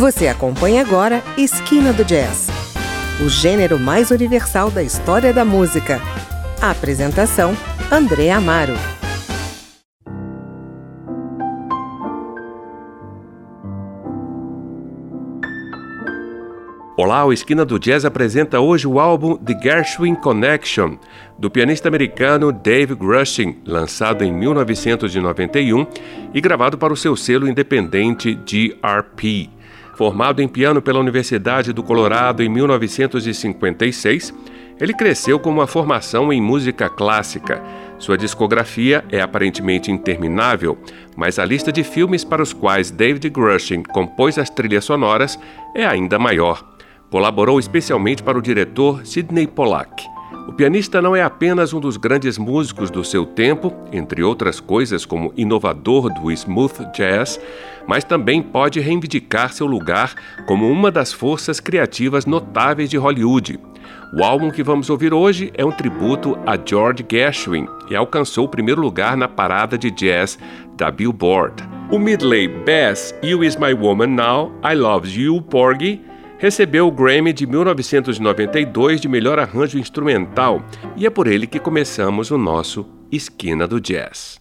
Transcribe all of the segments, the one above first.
Você acompanha agora Esquina do Jazz, o gênero mais universal da história da música. A apresentação: André Amaro. Olá, o Esquina do Jazz apresenta hoje o álbum The Gershwin Connection, do pianista americano Dave Grushing, lançado em 1991 e gravado para o seu selo independente GRP. Formado em piano pela Universidade do Colorado em 1956, ele cresceu com uma formação em música clássica. Sua discografia é aparentemente interminável, mas a lista de filmes para os quais David Grushing compôs as trilhas sonoras é ainda maior. Colaborou especialmente para o diretor Sidney Pollack. O pianista não é apenas um dos grandes músicos do seu tempo, entre outras coisas como inovador do smooth jazz, mas também pode reivindicar seu lugar como uma das forças criativas notáveis de Hollywood. O álbum que vamos ouvir hoje é um tributo a George Gershwin e alcançou o primeiro lugar na parada de jazz da Billboard. O medley Bass You Is My Woman Now, I Love You Porgy recebeu o Grammy de 1992 de melhor arranjo instrumental e é por ele que começamos o nosso Esquina do Jazz.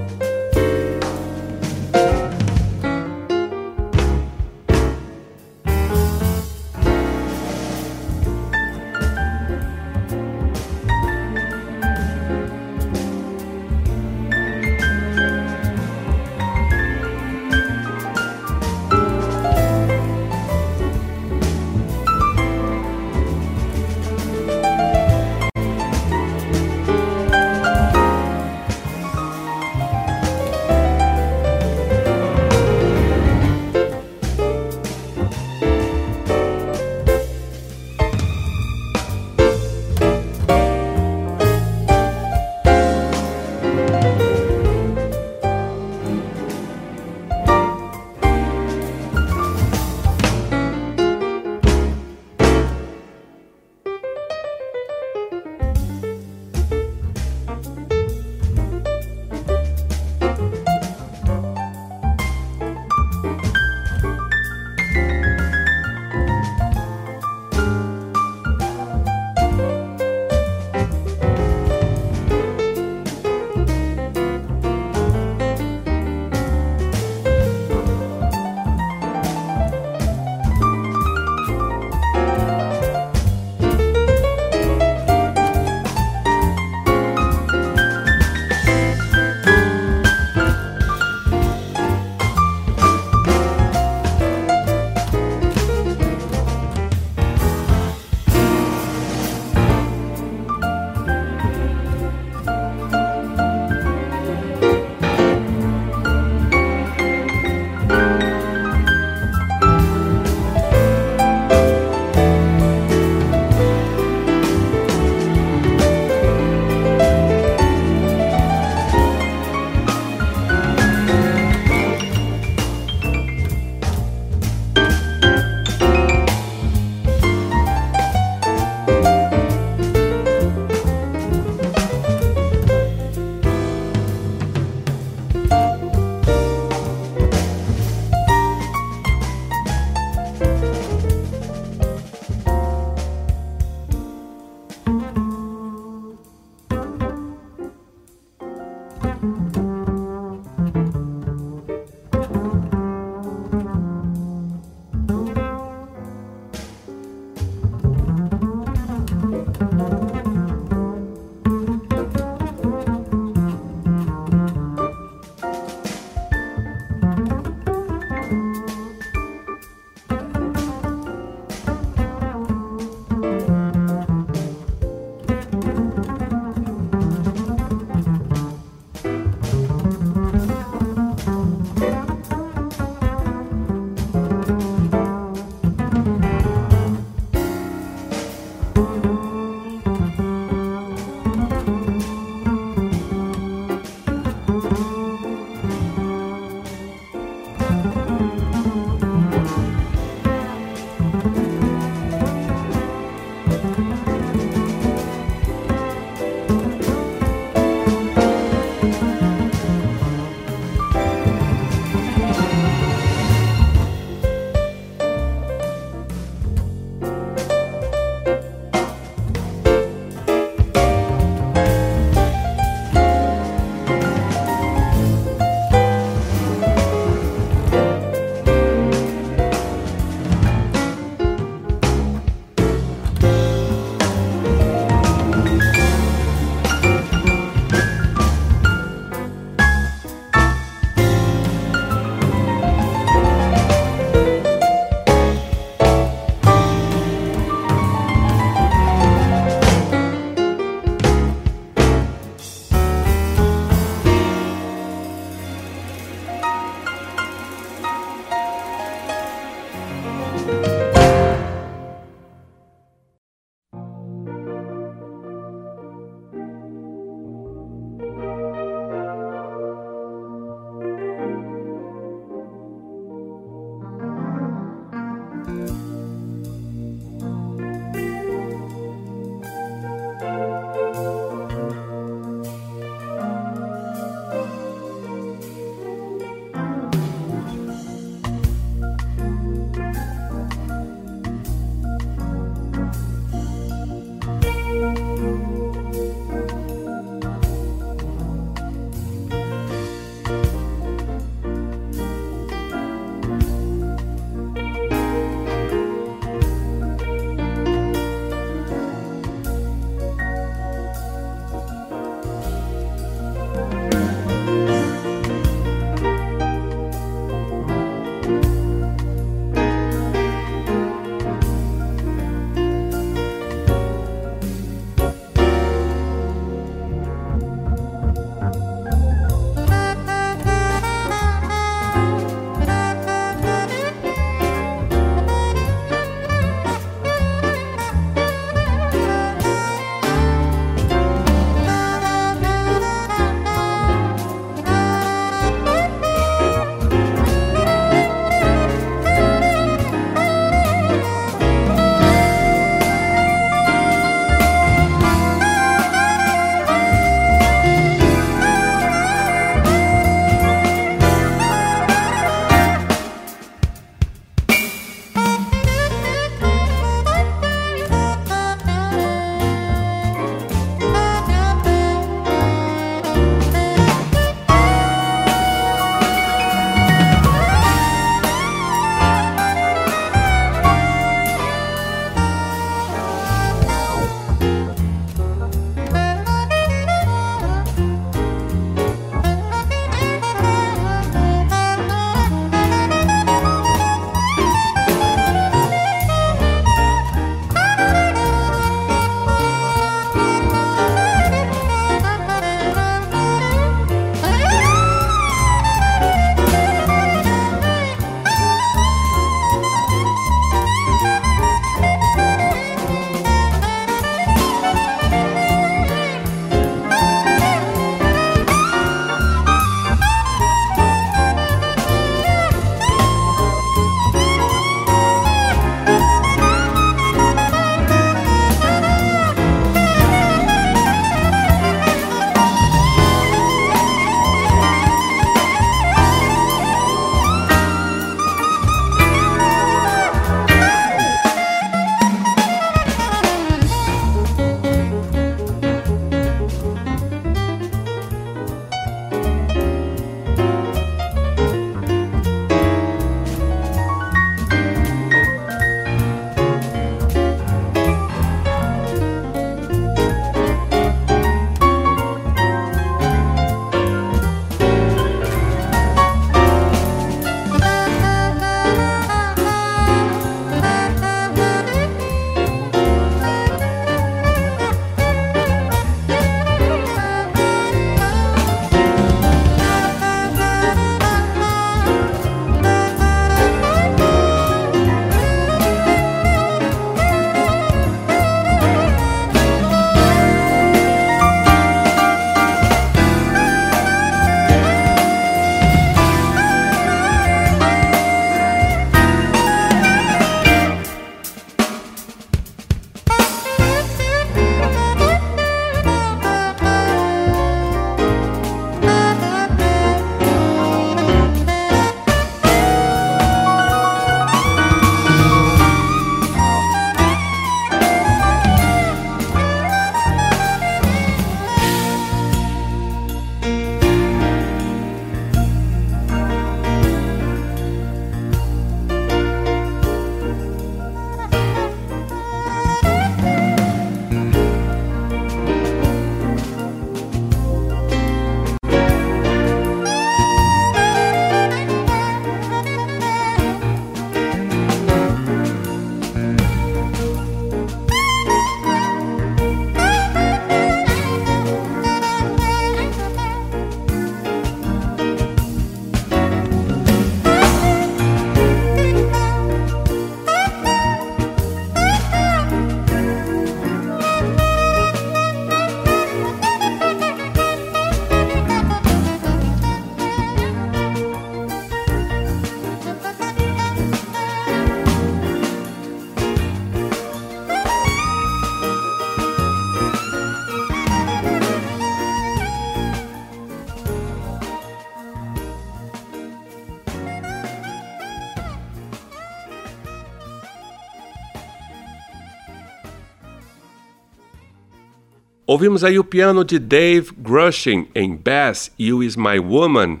Ouvimos aí o piano de Dave Grushing em Bass, You Is My Woman,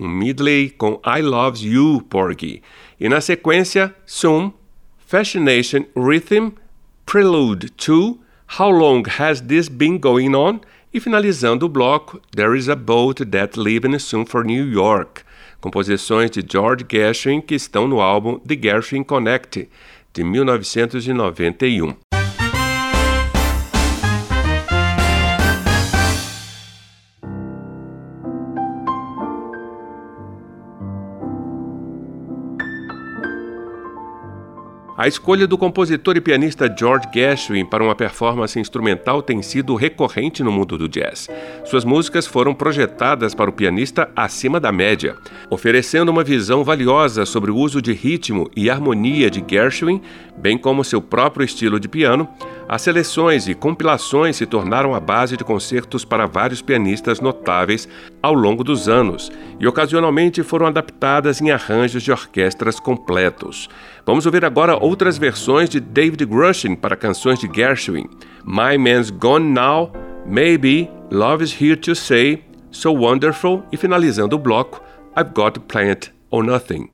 um medley com I Loves You, Porgy. E na sequência, Soon, Fascination Rhythm, Prelude 2, How Long Has This Been Going On? E finalizando o bloco, There Is a Boat That Leaving Soon for New York, composições de George Gershwin que estão no álbum The Gershwin Connect, de 1991. A escolha do compositor e pianista George Gershwin para uma performance instrumental tem sido recorrente no mundo do jazz. Suas músicas foram projetadas para o pianista acima da média, oferecendo uma visão valiosa sobre o uso de ritmo e harmonia de Gershwin, bem como seu próprio estilo de piano. As seleções e compilações se tornaram a base de concertos para vários pianistas notáveis ao longo dos anos e ocasionalmente foram adaptadas em arranjos de orquestras completos. Vamos ouvir agora outras versões de David Grushing para canções de Gershwin. My Man's Gone Now, Maybe, Love is Here to Say, So Wonderful e finalizando o bloco, I've Got to Plant or Nothing.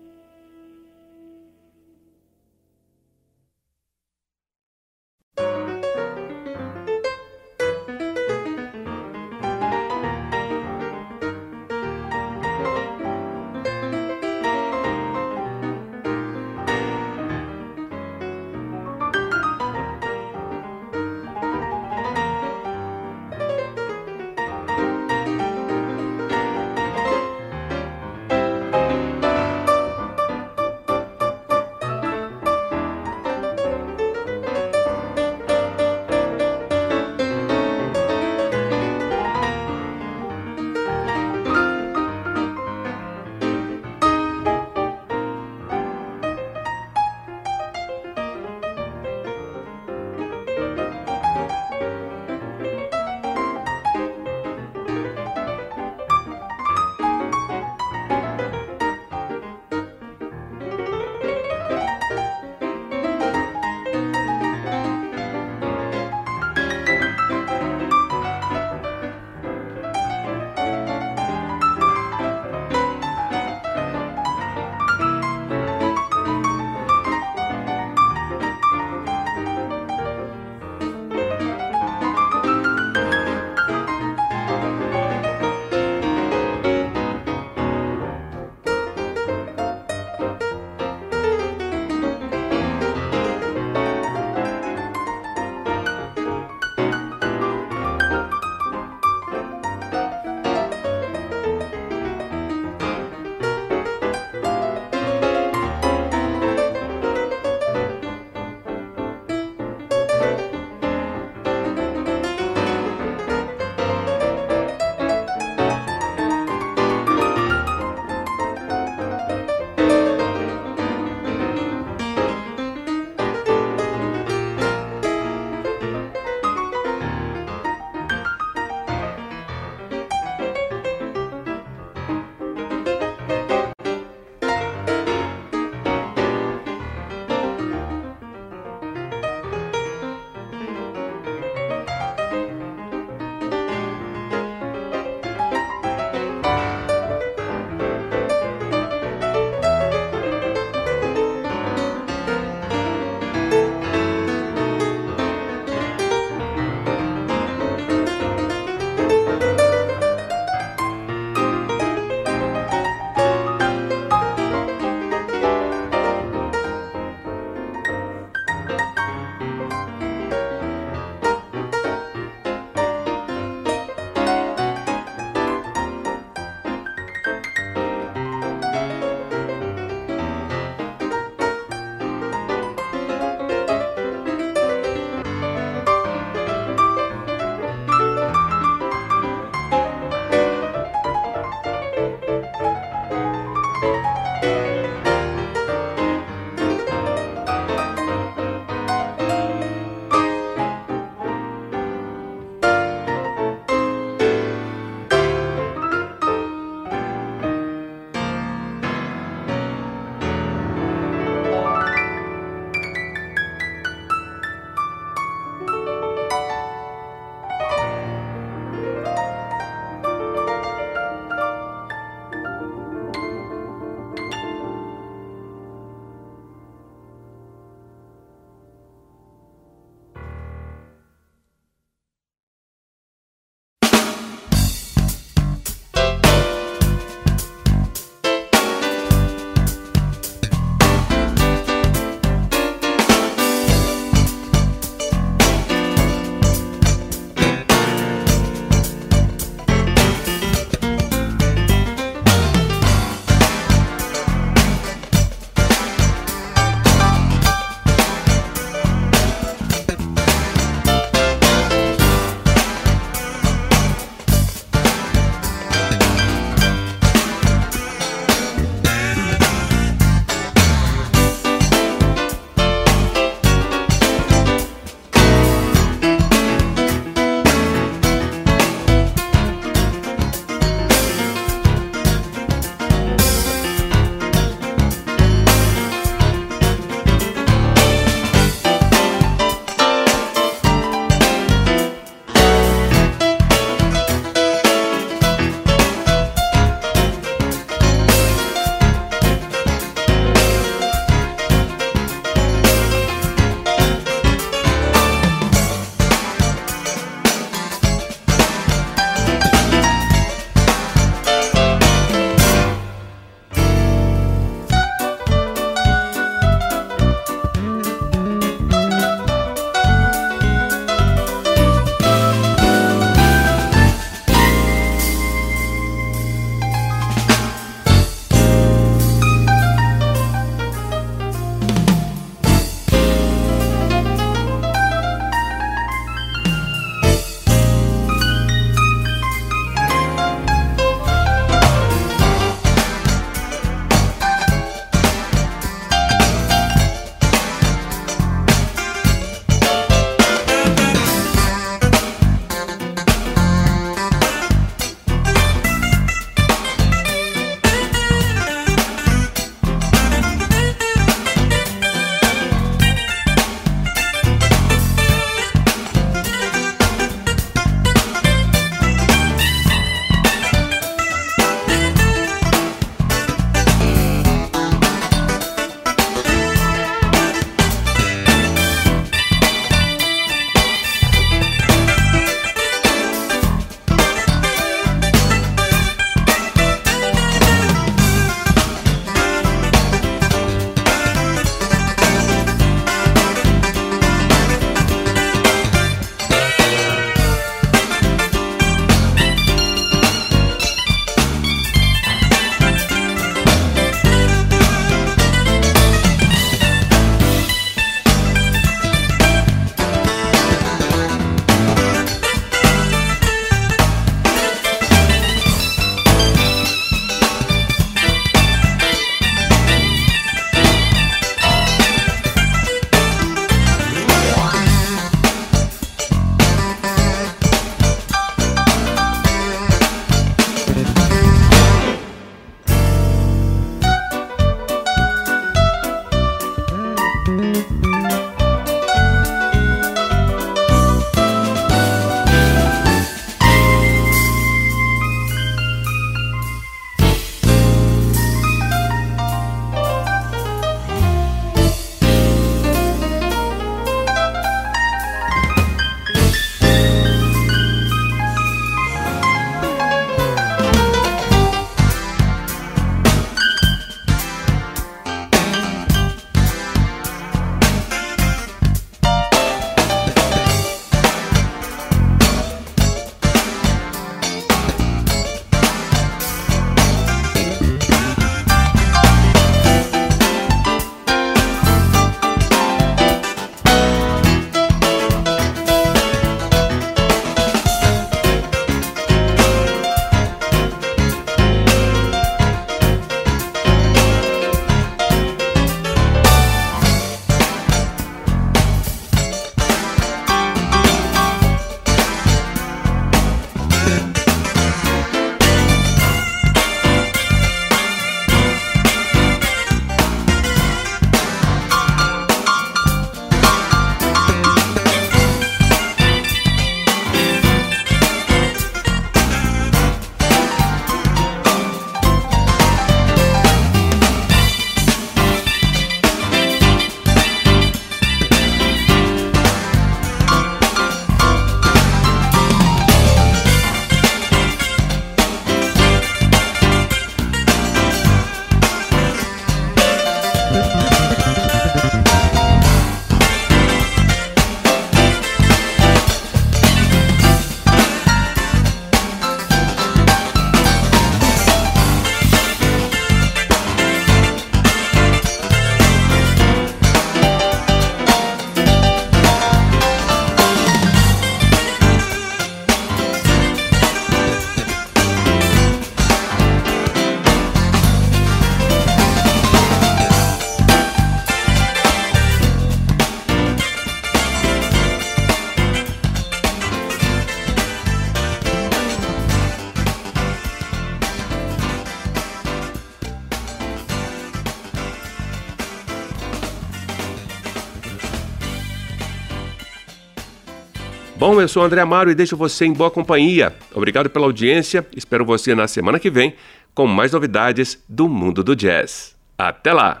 Eu sou André Amaro e deixo você em boa companhia. Obrigado pela audiência. Espero você na semana que vem com mais novidades do mundo do jazz. Até lá!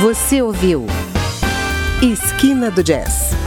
Você ouviu Esquina do Jazz